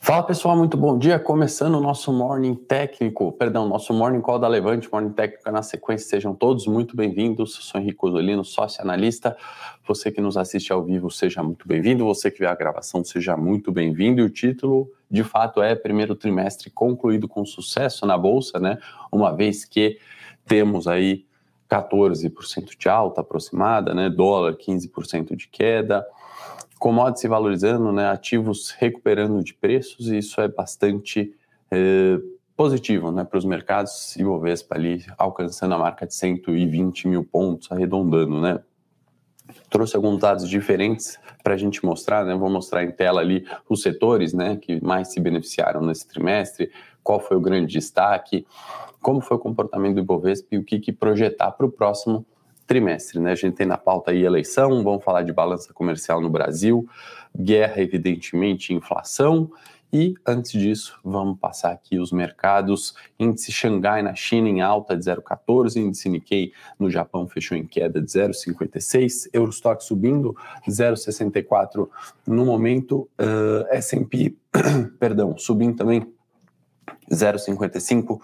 Fala pessoal, muito bom dia. Começando o nosso Morning Técnico, perdão, nosso Morning Call da Levante, Morning Técnico na sequência. Sejam todos muito bem-vindos. Sou Henrique Osolino, sócio analista. Você que nos assiste ao vivo, seja muito bem-vindo. Você que vê a gravação, seja muito bem-vindo. E o título, de fato, é primeiro trimestre concluído com sucesso na Bolsa, né? Uma vez que temos aí 14% de alta aproximada, né? Dólar 15% de queda commodities se valorizando, né, ativos recuperando de preços, e isso é bastante é, positivo né, para os mercados, e o ali alcançando a marca de 120 mil pontos, arredondando, né. Trouxe alguns dados diferentes para a gente mostrar, né, vou mostrar em tela ali os setores, né, que mais se beneficiaram nesse trimestre, qual foi o grande destaque, como foi o comportamento do Ibovespa e o que, que projetar para o próximo trimestre. Né? A gente tem na pauta aí eleição, vamos falar de balança comercial no Brasil, guerra, evidentemente, inflação. E antes disso, vamos passar aqui os mercados. Índice Xangai na China em alta de 0,14, índice Nikkei no Japão fechou em queda de 0,56, Eurostock subindo 0,64 no momento, uh, S&P, perdão, subindo também 0,55,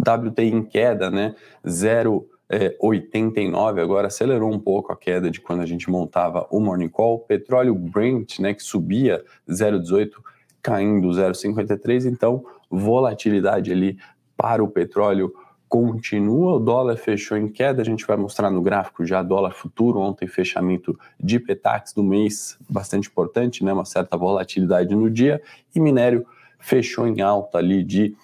WTI em queda, né, 0 é, 89, agora acelerou um pouco a queda de quando a gente montava o Morning Call. Petróleo Brent, né, que subia 0,18, caindo 0,53, então volatilidade ali para o petróleo continua, o dólar fechou em queda, a gente vai mostrar no gráfico já dólar futuro, ontem fechamento de Petax do mês, bastante importante, né, uma certa volatilidade no dia, e minério fechou em alta ali de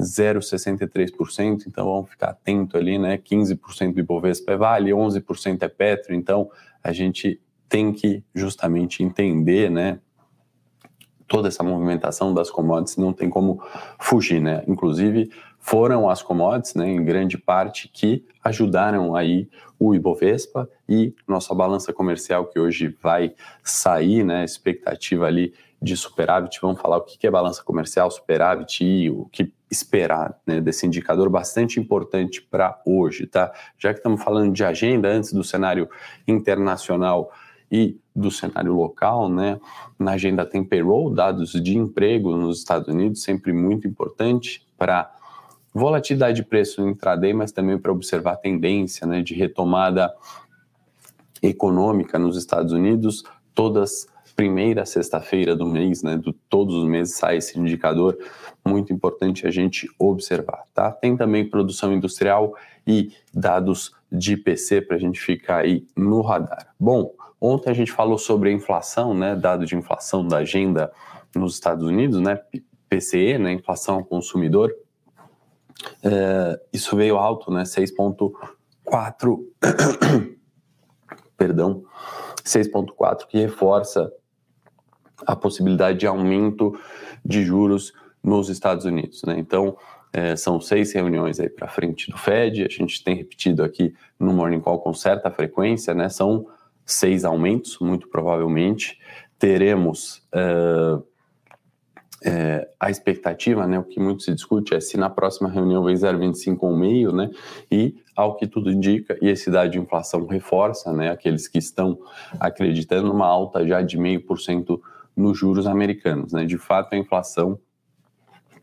0,63%, então vamos ficar atento ali, né? 15% do Ibovespa é Vale, 11% é Petro, então a gente tem que justamente entender, né? Toda essa movimentação das commodities não tem como fugir, né? Inclusive foram as commodities, né, em grande parte, que ajudaram aí o Ibovespa e nossa balança comercial que hoje vai sair, né, expectativa ali de superávit, vamos falar o que é balança comercial, superávit e o que esperar né, desse indicador bastante importante para hoje, tá? Já que estamos falando de agenda antes do cenário internacional e do cenário local, né? Na agenda tem payroll, dados de emprego nos Estados Unidos, sempre muito importante para volatilidade de preço no intraday, mas também para observar a tendência, né, de retomada econômica nos Estados Unidos, todas primeira sexta-feira do mês, né, do, todos os meses sai esse indicador, muito importante a gente observar, tá? Tem também produção industrial e dados de IPC para a gente ficar aí no radar. Bom, ontem a gente falou sobre a inflação, né, dado de inflação da agenda nos Estados Unidos, né, PCE, né, inflação ao consumidor, é, isso veio alto, né, 6,4, perdão, 6,4, que reforça a possibilidade de aumento de juros nos Estados Unidos. Né? Então, é, são seis reuniões aí para frente do Fed, a gente tem repetido aqui no Morning Call com certa frequência, né? são seis aumentos, muito provavelmente. Teremos é, é, a expectativa, né, o que muito se discute é se na próxima reunião vem 0,25 ou meio, né, e ao que tudo indica, e esse dado de inflação reforça, né, aqueles que estão acreditando numa alta já de meio por cento nos juros americanos. Né? De fato, a inflação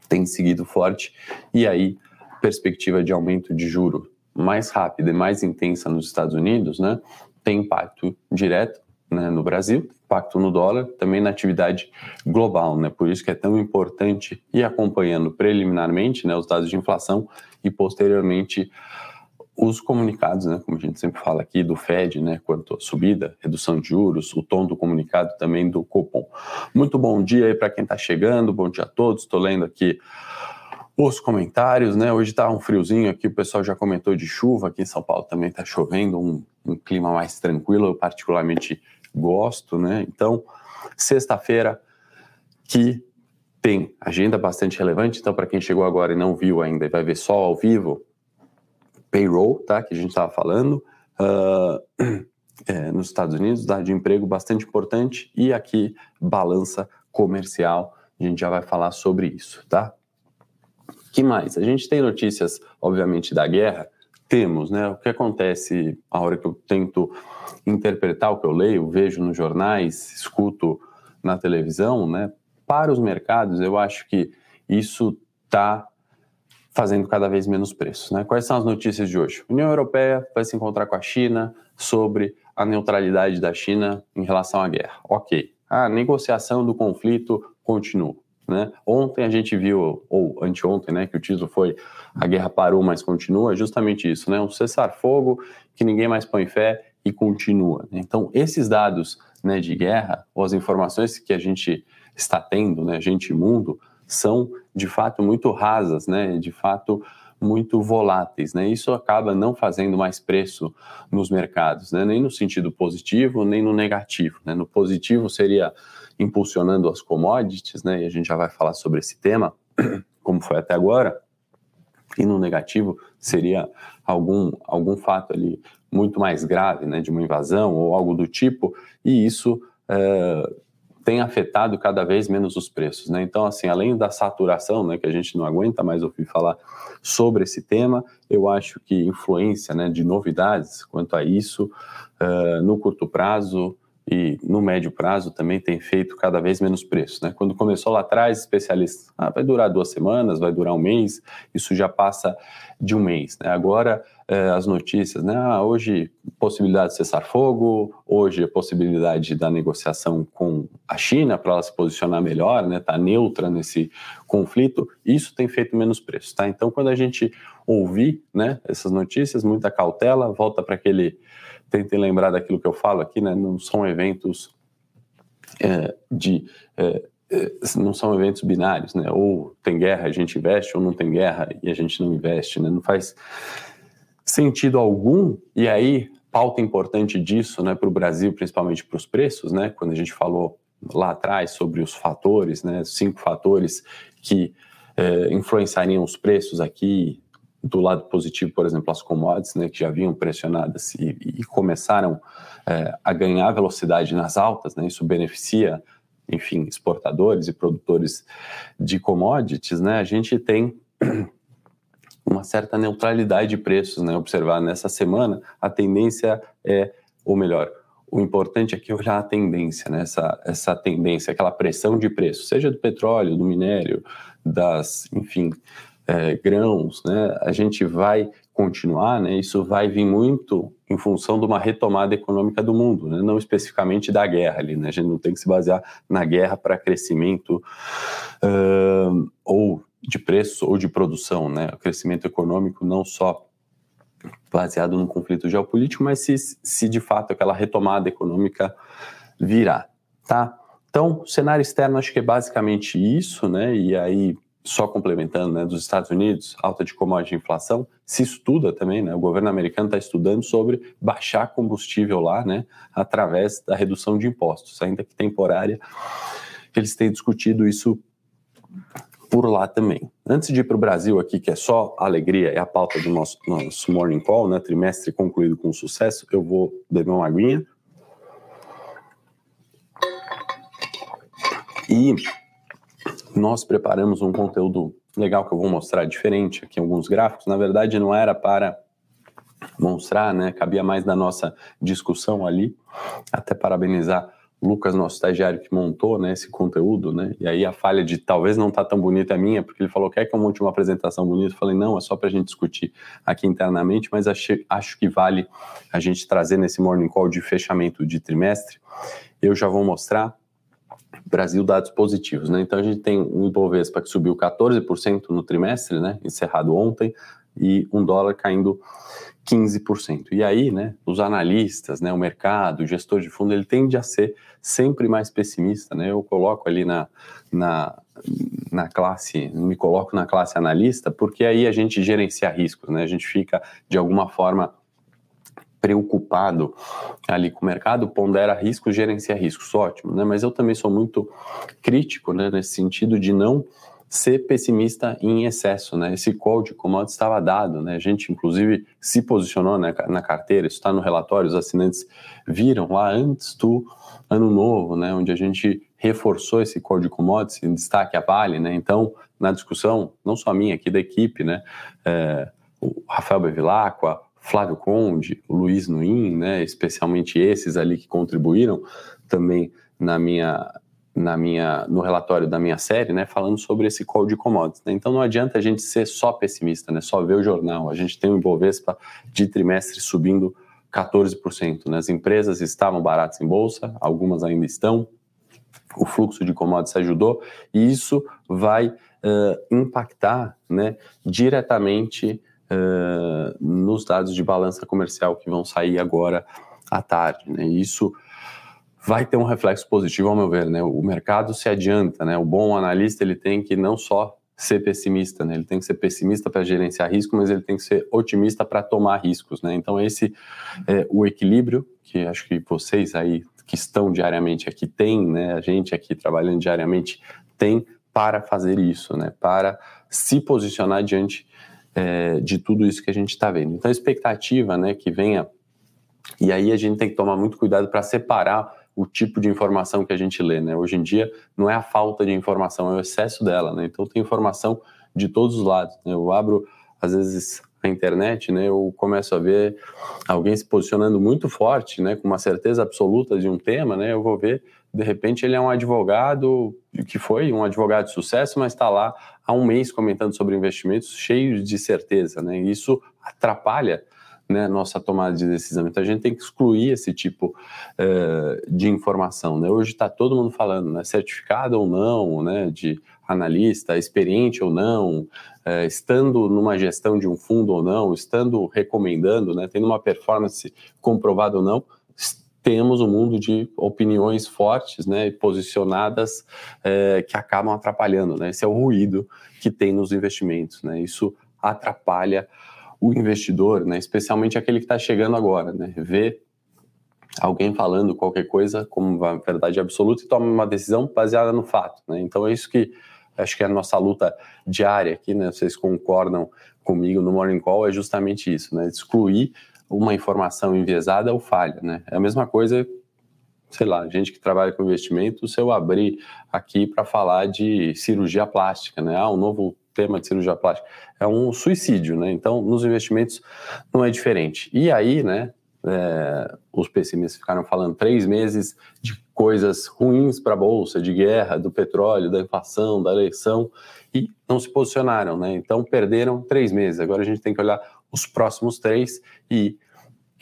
tem seguido forte e aí perspectiva de aumento de juro mais rápida e mais intensa nos Estados Unidos, né, tem impacto direto né, no Brasil, impacto no dólar, também na atividade global, né? Por isso que é tão importante ir acompanhando preliminarmente, né, os dados de inflação e posteriormente os comunicados, né, como a gente sempre fala aqui, do Fed, né, quanto à subida, redução de juros, o tom do comunicado também do Copom. Muito bom dia aí para quem está chegando, bom dia a todos, estou lendo aqui os comentários, né, hoje está um friozinho aqui, o pessoal já comentou de chuva, aqui em São Paulo também está chovendo, um, um clima mais tranquilo, eu particularmente gosto, né, então, sexta-feira que tem agenda bastante relevante, então para quem chegou agora e não viu ainda e vai ver só ao vivo, payroll, tá, que a gente estava falando, uh, é, nos Estados Unidos, dado de emprego bastante importante, e aqui balança comercial, a gente já vai falar sobre isso, tá? que mais? A gente tem notícias, obviamente, da guerra, temos, né? O que acontece a hora que eu tento interpretar o que eu leio, vejo nos jornais, escuto na televisão, né? para os mercados, eu acho que isso está fazendo cada vez menos preços. Né? Quais são as notícias de hoje? União Europeia vai se encontrar com a China sobre a neutralidade da China em relação à guerra. Ok. A negociação do conflito continua. Né? Ontem a gente viu, ou anteontem, né, que o título foi A Guerra Parou, mas continua, justamente isso, né? um cessar-fogo que ninguém mais põe fé e continua. Então, esses dados né, de guerra, ou as informações que a gente está tendo, né, gente mundo, são de fato muito rasas, né, de fato muito voláteis, né? Isso acaba não fazendo mais preço nos mercados, né? Nem no sentido positivo, nem no negativo, né? No positivo seria impulsionando as commodities, né? E a gente já vai falar sobre esse tema, como foi até agora. E no negativo seria algum, algum fato ali muito mais grave, né? De uma invasão ou algo do tipo, e isso é, tem afetado cada vez menos os preços, né? Então, assim, além da saturação, né, que a gente não aguenta mais ouvir falar sobre esse tema, eu acho que influência, né, de novidades quanto a isso uh, no curto prazo e no médio prazo também tem feito cada vez menos preço. Né? Quando começou lá atrás, especialistas, ah, vai durar duas semanas, vai durar um mês, isso já passa de um mês. Né? Agora, eh, as notícias, né? Ah, hoje, possibilidade de cessar fogo, hoje, a possibilidade da negociação com a China para ela se posicionar melhor, né? Tá neutra nesse conflito, isso tem feito menos preço. Tá? Então, quando a gente ouvir né, essas notícias, muita cautela, volta para aquele tentem lembrar daquilo que eu falo aqui, né? Não são eventos é, de é, é, não são eventos binários, né? Ou tem guerra, a gente investe, ou não tem guerra e a gente não investe, né? Não faz sentido algum. E aí, pauta importante disso, né, para o Brasil, principalmente para os preços, né? Quando a gente falou lá atrás sobre os fatores, né? Cinco fatores que é, influenciariam os preços aqui do lado positivo, por exemplo, as commodities, né, que já vinham pressionadas e, e começaram é, a ganhar velocidade nas altas, né, isso beneficia, enfim, exportadores e produtores de commodities, né, a gente tem uma certa neutralidade de preços, né, observar nessa semana, a tendência é, ou melhor, o importante é olhar a tendência, né, essa, essa tendência, aquela pressão de preço, seja do petróleo, do minério, das, enfim, é, grãos, né, a gente vai continuar, né, isso vai vir muito em função de uma retomada econômica do mundo, né, não especificamente da guerra ali, né, a gente não tem que se basear na guerra para crescimento uh, ou de preço ou de produção, né, o crescimento econômico não só baseado num conflito geopolítico, mas se, se de fato aquela retomada econômica virá, tá? Então, cenário externo acho que é basicamente isso, né? E aí só complementando, né, dos Estados Unidos, alta de commodity e inflação, se estuda também, né, o governo americano está estudando sobre baixar combustível lá, né, através da redução de impostos, ainda que temporária, eles têm discutido isso por lá também. Antes de ir para o Brasil aqui, que é só alegria, é a pauta do nosso, nosso Morning Call, né, trimestre concluído com sucesso, eu vou beber uma aguinha. E nós preparamos um conteúdo legal que eu vou mostrar diferente aqui, alguns gráficos. Na verdade, não era para mostrar, né? Cabia mais da nossa discussão ali. Até parabenizar Lucas, nosso estagiário que montou né, esse conteúdo, né? E aí a falha de talvez não tá tão bonita é minha, porque ele falou: quer que eu monte uma apresentação bonita? Eu falei: não, é só para a gente discutir aqui internamente, mas achei, acho que vale a gente trazer nesse morning call de fechamento de trimestre. Eu já vou mostrar Brasil dados positivos, né? Então a gente tem um Ibovespa que subiu 14% no trimestre, né? Encerrado ontem, e um dólar caindo 15%. E aí, né, os analistas, né, o mercado, o gestor de fundo, ele tende a ser sempre mais pessimista, né? Eu coloco ali na, na, na classe, me coloco na classe analista, porque aí a gente gerencia riscos, né? A gente fica de alguma forma preocupado ali com o mercado, pondera riscos, gerencia riscos, ótimo, né? Mas eu também sou muito crítico, né, nesse sentido de não ser pessimista em excesso, né? Esse call de commodities estava dado, né? A gente, inclusive, se posicionou né, na carteira, isso está no relatório, os assinantes viram lá antes do ano novo, né? Onde a gente reforçou esse call de commodities, em destaque a Vale, né? Então, na discussão, não só minha, aqui da equipe, né? É, o Rafael Bevilacqua, Flávio Conde, Luiz Nuin, né, especialmente esses ali que contribuíram também na minha na minha, no relatório da minha série, né, falando sobre esse call de commodities. Né? Então não adianta a gente ser só pessimista, né, só ver o jornal. A gente tem o Ibovespa de trimestre subindo 14%. Né? As empresas estavam baratas em bolsa, algumas ainda estão. O fluxo de commodities ajudou e isso vai uh, impactar né, diretamente nos dados de balança comercial que vão sair agora à tarde. Né? Isso vai ter um reflexo positivo, ao meu ver, né? O mercado se adianta, né? O bom analista ele tem que não só ser pessimista, né? Ele tem que ser pessimista para gerenciar risco, mas ele tem que ser otimista para tomar riscos, né? Então esse é o equilíbrio que acho que vocês aí que estão diariamente aqui têm, né? A gente aqui trabalhando diariamente tem para fazer isso, né? Para se posicionar diante é, de tudo isso que a gente está vendo. Então a expectativa, né? Que venha e aí a gente tem que tomar muito cuidado para separar o tipo de informação que a gente lê, né? Hoje em dia não é a falta de informação, é o excesso dela, né? Então tem informação de todos os lados. Né? Eu abro às vezes a internet, né? Eu começo a ver alguém se posicionando muito forte, né? Com uma certeza absoluta de um tema, né? Eu vou ver de repente ele é um advogado que foi um advogado de sucesso, mas está lá há um mês comentando sobre investimentos cheios de certeza, né? Isso atrapalha né, nossa tomada de decisão. Então a gente tem que excluir esse tipo uh, de informação. Né? Hoje está todo mundo falando, né, certificado ou não, né, de analista, experiente ou não, uh, estando numa gestão de um fundo ou não, estando recomendando, né, tendo uma performance comprovada ou não, temos um mundo de opiniões fortes, né, posicionadas, eh, que acabam atrapalhando, né, esse é o ruído que tem nos investimentos, né, isso atrapalha o investidor, né, especialmente aquele que está chegando agora, né, vê alguém falando qualquer coisa como uma verdade absoluta e toma uma decisão baseada no fato. Né? Então é isso que acho que é a nossa luta diária aqui, né? Vocês concordam comigo no Morning Call, é justamente isso, né? Excluir uma informação enviesada ou falha, né? É a mesma coisa, sei lá, gente que trabalha com investimento, se eu abrir aqui para falar de cirurgia plástica, né? Ah, um novo tema de cirurgia plástica, é um suicídio, né? Então, nos investimentos não é diferente. E aí, né, é, os pessimistas ficaram falando três meses de coisas ruins para a bolsa, de guerra, do petróleo, da inflação, da eleição, e não se posicionaram, né? Então, perderam três meses. Agora a gente tem que olhar os próximos três e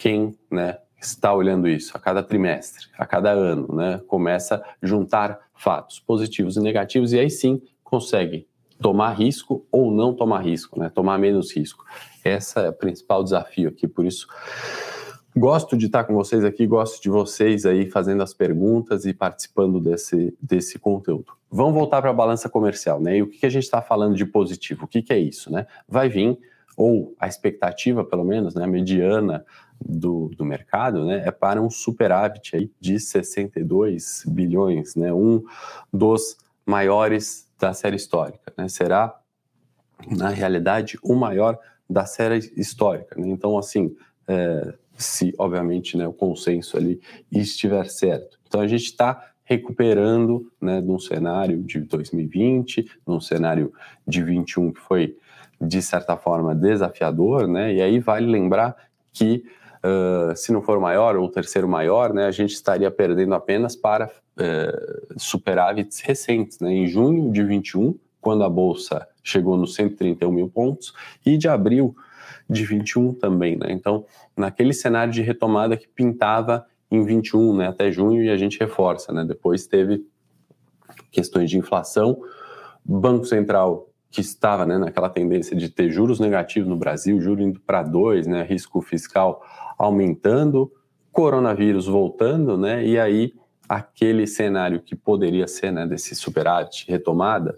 quem, né, está olhando isso a cada trimestre, a cada ano, né, começa a juntar fatos positivos e negativos e aí sim consegue tomar risco ou não tomar risco, né? Tomar menos risco. Esse é o principal desafio aqui, por isso gosto de estar com vocês aqui, gosto de vocês aí fazendo as perguntas e participando desse, desse conteúdo. Vamos voltar para a balança comercial, né? E o que, que a gente está falando de positivo? O que, que é isso, né? Vai vir, ou a expectativa, pelo menos, né, mediana do, do mercado, né, é para um superávit aí de 62 bilhões, né? Um dos maiores da série histórica. Né? Será, na realidade, o maior da série histórica. Né? Então, assim, é, se, obviamente, né, o consenso ali estiver certo. Então, a gente está recuperando né, num cenário de 2020, num cenário de 21 que foi, de certa forma, desafiador, né? E aí vale lembrar que Uh, se não for maior ou o terceiro maior, né, a gente estaria perdendo apenas para uh, superávites recentes. Né? Em junho de 21, quando a Bolsa chegou nos 131 mil pontos, e de abril de 21 também. Né? Então, naquele cenário de retomada que pintava em 21 né, até junho, e a gente reforça. Né? Depois teve questões de inflação, Banco Central que estava né, naquela tendência de ter juros negativos no Brasil, juros indo para dois, né, risco fiscal aumentando, coronavírus voltando, né? E aí aquele cenário que poderia ser, né, desse superávit retomada,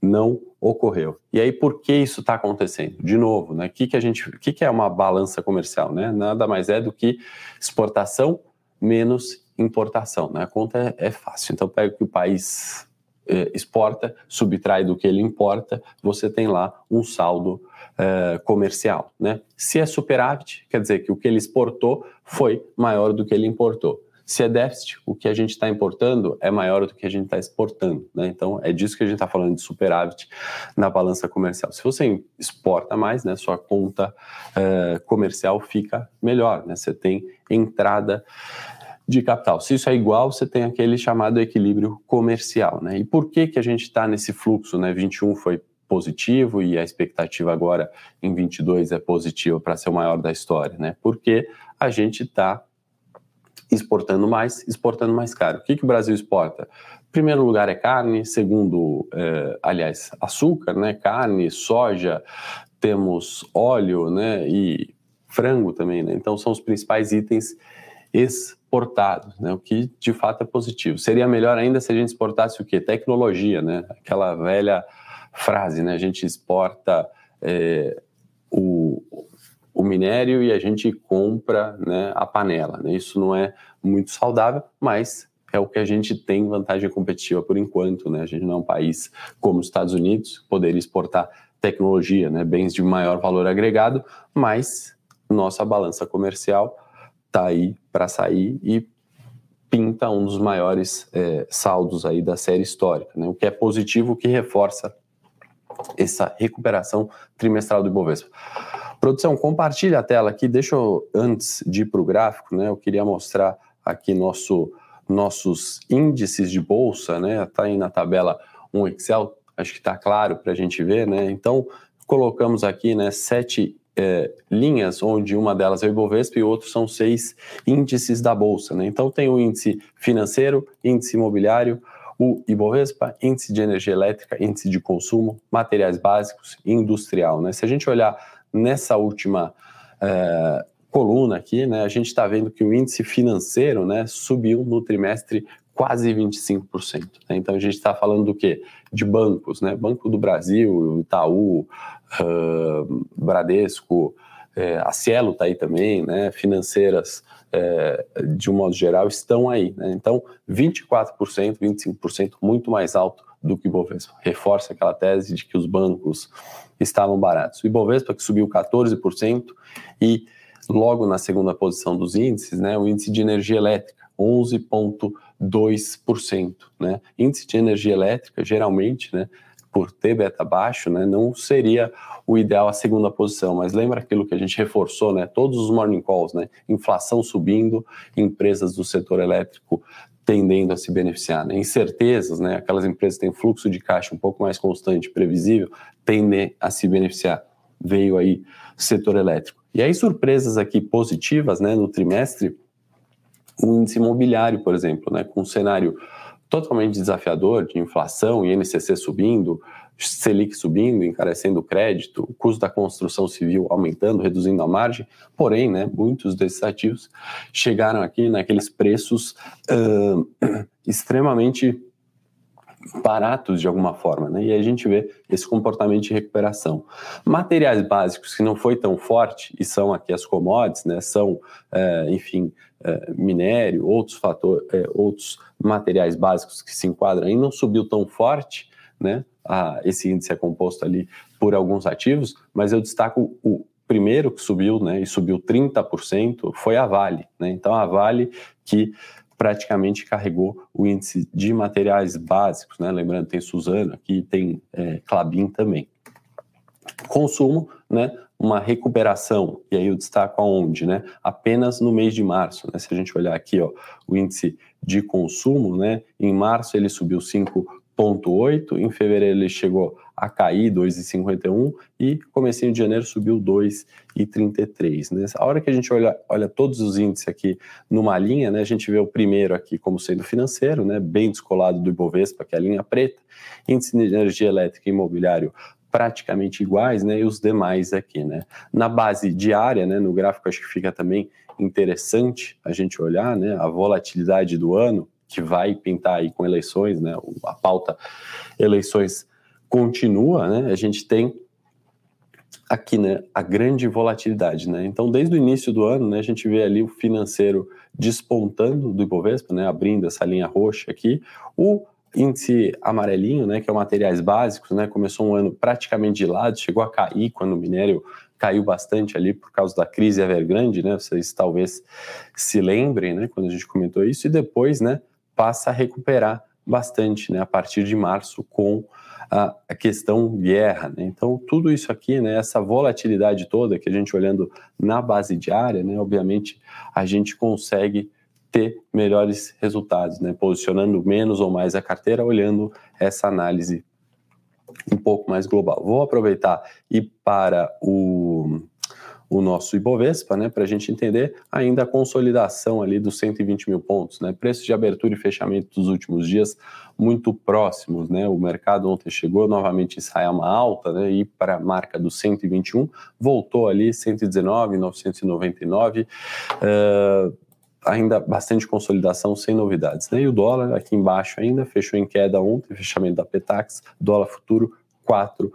não ocorreu. E aí por que isso está acontecendo? De novo, né? O que, que a gente, que, que é uma balança comercial, né? Nada mais é do que exportação menos importação, né? A conta é, é fácil. Então pega o que o país exporta, subtrai do que ele importa, você tem lá um saldo uh, comercial. Né? Se é superávit, quer dizer que o que ele exportou foi maior do que ele importou. Se é déficit, o que a gente está importando é maior do que a gente está exportando. Né? Então, é disso que a gente está falando de superávit na balança comercial. Se você exporta mais, né, sua conta uh, comercial fica melhor. Né? Você tem entrada de capital. Se isso é igual, você tem aquele chamado equilíbrio comercial, né? E por que que a gente está nesse fluxo, né? 21 foi positivo e a expectativa agora em 22 é positiva para ser o maior da história, né? Porque a gente está exportando mais, exportando mais caro. O que, que o Brasil exporta? Primeiro lugar é carne, segundo, é, aliás, açúcar, né? Carne, soja, temos óleo, né? E frango também, né? Então são os principais itens exportados, né? O que de fato é positivo. Seria melhor ainda se a gente exportasse o quê? Tecnologia, né? Aquela velha frase, né? A gente exporta é, o, o minério e a gente compra né, a panela. Né? Isso não é muito saudável, mas é o que a gente tem vantagem competitiva por enquanto. Né? A gente não é um país como os Estados Unidos, poderia exportar tecnologia, né, bens de maior valor agregado, mas nossa balança comercial está aí para sair e pinta um dos maiores é, saldos aí da série histórica, né? o que é positivo, o que reforça essa recuperação trimestral do Ibovespa. Produção, compartilha a tela aqui, deixa eu, antes de ir para o gráfico, né, eu queria mostrar aqui nosso, nossos índices de bolsa, né, tá aí na tabela um Excel, acho que está claro para a gente ver, né, então colocamos aqui, né, sete é, linhas, onde uma delas é o Ibovespa e outros são seis índices da bolsa, né, então tem o índice financeiro, índice imobiliário, o Ibovespa, índice de energia elétrica, índice de consumo, materiais básicos e industrial. Né? Se a gente olhar nessa última é, coluna aqui, né, a gente está vendo que o índice financeiro né, subiu no trimestre quase 25%. Né? Então a gente está falando do quê? De bancos, né? Banco do Brasil, Itaú, uh, Bradesco, é, a Cielo está aí também, né? Financeiras é, de um modo geral estão aí. Né? Então 24%, 25%, muito mais alto do que o Bovespa. Reforça aquela tese de que os bancos estavam baratos. O Ibovespa que subiu 14% e logo na segunda posição dos índices, né, o índice de energia elétrica 11.2%, né? Índice de energia elétrica geralmente, né, por ter beta baixo, né, não seria o ideal a segunda posição, mas lembra aquilo que a gente reforçou, né, todos os morning calls, né, inflação subindo, empresas do setor elétrico tendendo a se beneficiar. Né? Incertezas, né? aquelas empresas que têm fluxo de caixa um pouco mais constante, previsível, tendem a se beneficiar. Veio aí setor elétrico. E aí, surpresas aqui positivas né, no trimestre, o índice imobiliário, por exemplo, né, com um cenário totalmente desafiador de inflação INCC subindo, Selic subindo, encarecendo o crédito, o custo da construção civil aumentando, reduzindo a margem, porém, né, muitos desses ativos chegaram aqui naqueles preços uh, extremamente baratos de alguma forma, né? E a gente vê esse comportamento de recuperação. Materiais básicos que não foi tão forte e são aqui as commodities, né? São, é, enfim, é, minério, outros fatores, é, outros materiais básicos que se enquadram aí não subiu tão forte, né? a, esse índice é composto ali por alguns ativos, mas eu destaco o primeiro que subiu, né, e subiu 30%, foi a Vale, né? Então a Vale que praticamente carregou o índice de materiais básicos, né? Lembrando, tem Suzano aqui, tem é, Clabin também. Consumo, né? Uma recuperação, e aí eu destaco aonde, né? Apenas no mês de março, né? Se a gente olhar aqui, ó, o índice de consumo, né? Em março ele subiu 5 0,8, em fevereiro ele chegou a cair 2,51 e comecinho de janeiro subiu 2,33. Né? A hora que a gente olha, olha todos os índices aqui numa linha, né, a gente vê o primeiro aqui como sendo financeiro, né, bem descolado do Ibovespa, que é a linha preta, índice de energia elétrica e imobiliário praticamente iguais, né, e os demais aqui, né. Na base diária, né, no gráfico acho que fica também interessante a gente olhar, né, a volatilidade do ano, que vai pintar aí com eleições, né? A pauta eleições continua, né? A gente tem aqui, né, a grande volatilidade, né? Então, desde o início do ano, né, a gente vê ali o financeiro despontando do Ibovespa, né, abrindo essa linha roxa aqui, o índice amarelinho, né, que é o materiais básicos, né, começou um ano praticamente de lado, chegou a cair quando o minério caiu bastante ali por causa da crise Evergrande, né, vocês talvez se lembrem, né, quando a gente comentou isso, e depois, né, passa a recuperar bastante né, a partir de março com a, questão guerra. Né? Então, tudo isso aqui, né, essa volatilidade toda que a gente olhando na base diária, né, obviamente a gente consegue ter melhores resultados, né? posicionando menos ou mais a carteira, olhando essa análise um pouco mais global. Vou aproveitar e para o o nosso Ibovespa, né, para a gente entender ainda a consolidação ali dos 120 mil pontos, né, preços de abertura e fechamento dos últimos dias muito próximos, né, o mercado ontem chegou novamente em uma alta, né, e para a marca dos 121, voltou ali 119, 999, uh, ainda bastante consolidação sem novidades, né, e o dólar aqui embaixo ainda fechou em queda ontem, fechamento da Petax, dólar futuro 4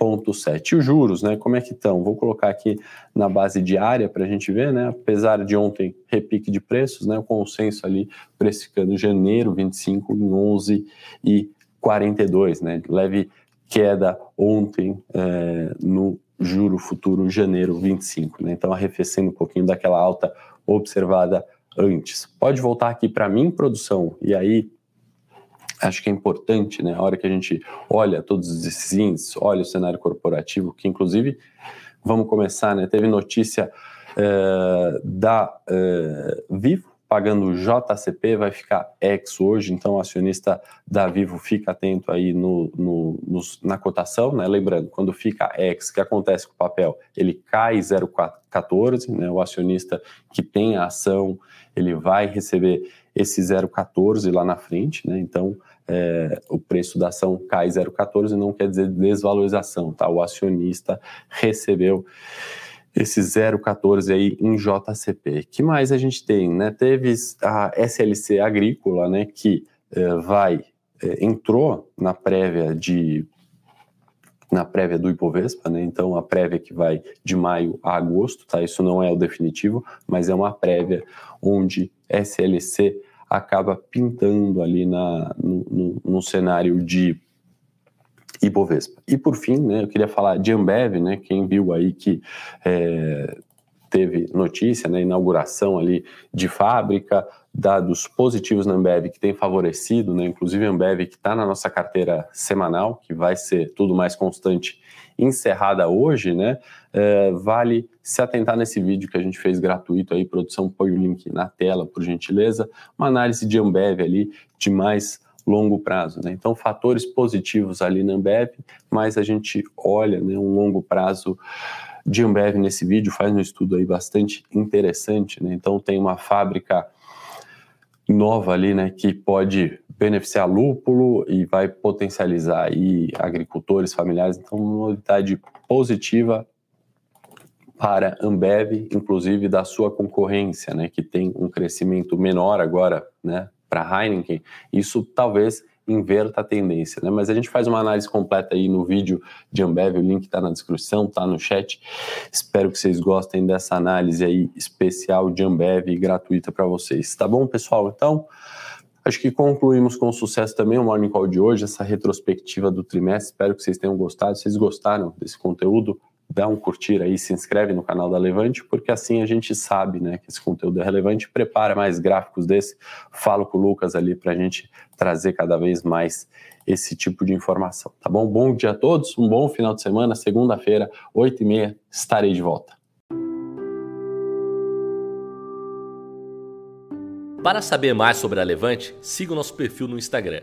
0,7. E os juros, né? Como é que estão? Vou colocar aqui na base diária para a gente ver, né? Apesar de ontem repique de preços, né? O consenso ali precificando janeiro 25 em 11 e 42, né? Leve queda ontem é, no juro futuro janeiro 25, né? Então arrefecendo um pouquinho daquela alta observada antes. Pode voltar aqui para mim, produção, e aí acho que é importante, né, a hora que a gente olha todos esses índices, olha o cenário corporativo, que inclusive, vamos começar, né, teve notícia é, da é, Vivo pagando JCP, vai ficar ex hoje, então o acionista da Vivo fica atento aí no, no, no, na cotação, né? Lembrando, quando fica ex, o que acontece com o papel? Ele cai 0,14, né? O acionista que tem a ação, ele vai receber esse 0,14 lá na frente, né? Então, é, o preço da ação cai 0,14 não quer dizer desvalorização, tá? O acionista recebeu esse 0,14 aí em JCP. que mais a gente tem, né? Teve a SLC Agrícola, né, que é, vai é, entrou na prévia de na prévia do Ibovespa, né? Então a prévia que vai de maio a agosto, tá? Isso não é o definitivo, mas é uma prévia onde SLC acaba pintando ali na, no, no, no cenário de Ibovespa. E por fim, né, eu queria falar de Ambev, né, quem viu aí que é, teve notícia, né, inauguração ali de fábrica, dados positivos na Ambev que tem favorecido, né, inclusive a Ambev que está na nossa carteira semanal, que vai ser tudo mais constante, encerrada hoje, né, é, vale se atentar nesse vídeo que a gente fez gratuito aí, produção, põe o link na tela, por gentileza, uma análise de Ambev ali, de mais longo prazo, né, então fatores positivos ali na Ambev, mas a gente olha, né, um longo prazo de Ambev nesse vídeo, faz um estudo aí bastante interessante, né, então tem uma fábrica nova ali, né, que pode beneficiar lúpulo e vai potencializar aí agricultores familiares. Então, uma novidade positiva para Ambev, inclusive da sua concorrência, né, que tem um crescimento menor agora, né, para Heineken. Isso talvez inverta a tendência, né? Mas a gente faz uma análise completa aí no vídeo de Ambev, o link está na descrição, está no chat. Espero que vocês gostem dessa análise aí especial de Ambev gratuita para vocês. Tá bom, pessoal? Então, acho que concluímos com sucesso também o Morning Call de hoje, essa retrospectiva do trimestre. Espero que vocês tenham gostado. Vocês gostaram desse conteúdo, dá um curtir aí, se inscreve no canal da Levante, porque assim a gente sabe né, que esse conteúdo é relevante, prepara mais gráficos desse, falo com o Lucas ali para a gente trazer cada vez mais esse tipo de informação, tá bom? Bom dia a todos, um bom final de semana, segunda-feira, 8h30, estarei de volta. Para saber mais sobre a Levante, siga o nosso perfil no Instagram